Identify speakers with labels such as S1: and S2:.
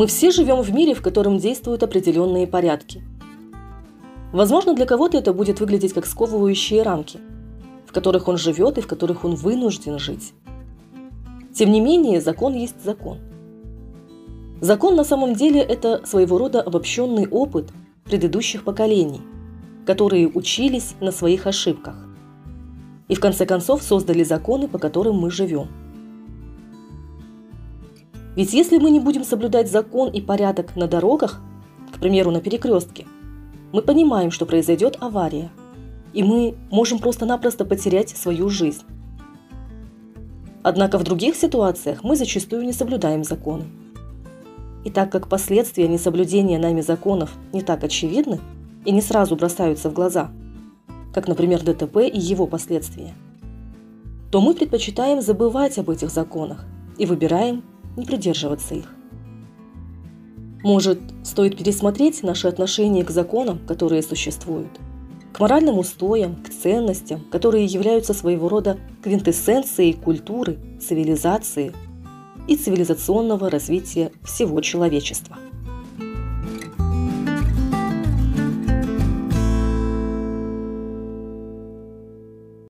S1: Мы все живем в мире, в котором действуют определенные порядки. Возможно, для кого-то это будет выглядеть как сковывающие рамки, в которых он живет и в которых он вынужден жить. Тем не менее, закон есть закон. Закон на самом деле это своего рода обобщенный опыт предыдущих поколений, которые учились на своих ошибках и в конце концов создали законы, по которым мы живем. Ведь если мы не будем соблюдать закон и порядок на дорогах, к примеру, на перекрестке, мы понимаем, что произойдет авария, и мы можем просто-напросто потерять свою жизнь. Однако в других ситуациях мы зачастую не соблюдаем законы. И так как последствия несоблюдения нами законов не так очевидны и не сразу бросаются в глаза – как, например, ДТП и его последствия, то мы предпочитаем забывать об этих законах и выбираем не придерживаться их. Может, стоит пересмотреть наши отношения к законам, которые существуют, к моральным устоям, к ценностям, которые являются своего рода квинтэссенцией культуры, цивилизации и цивилизационного развития всего человечества.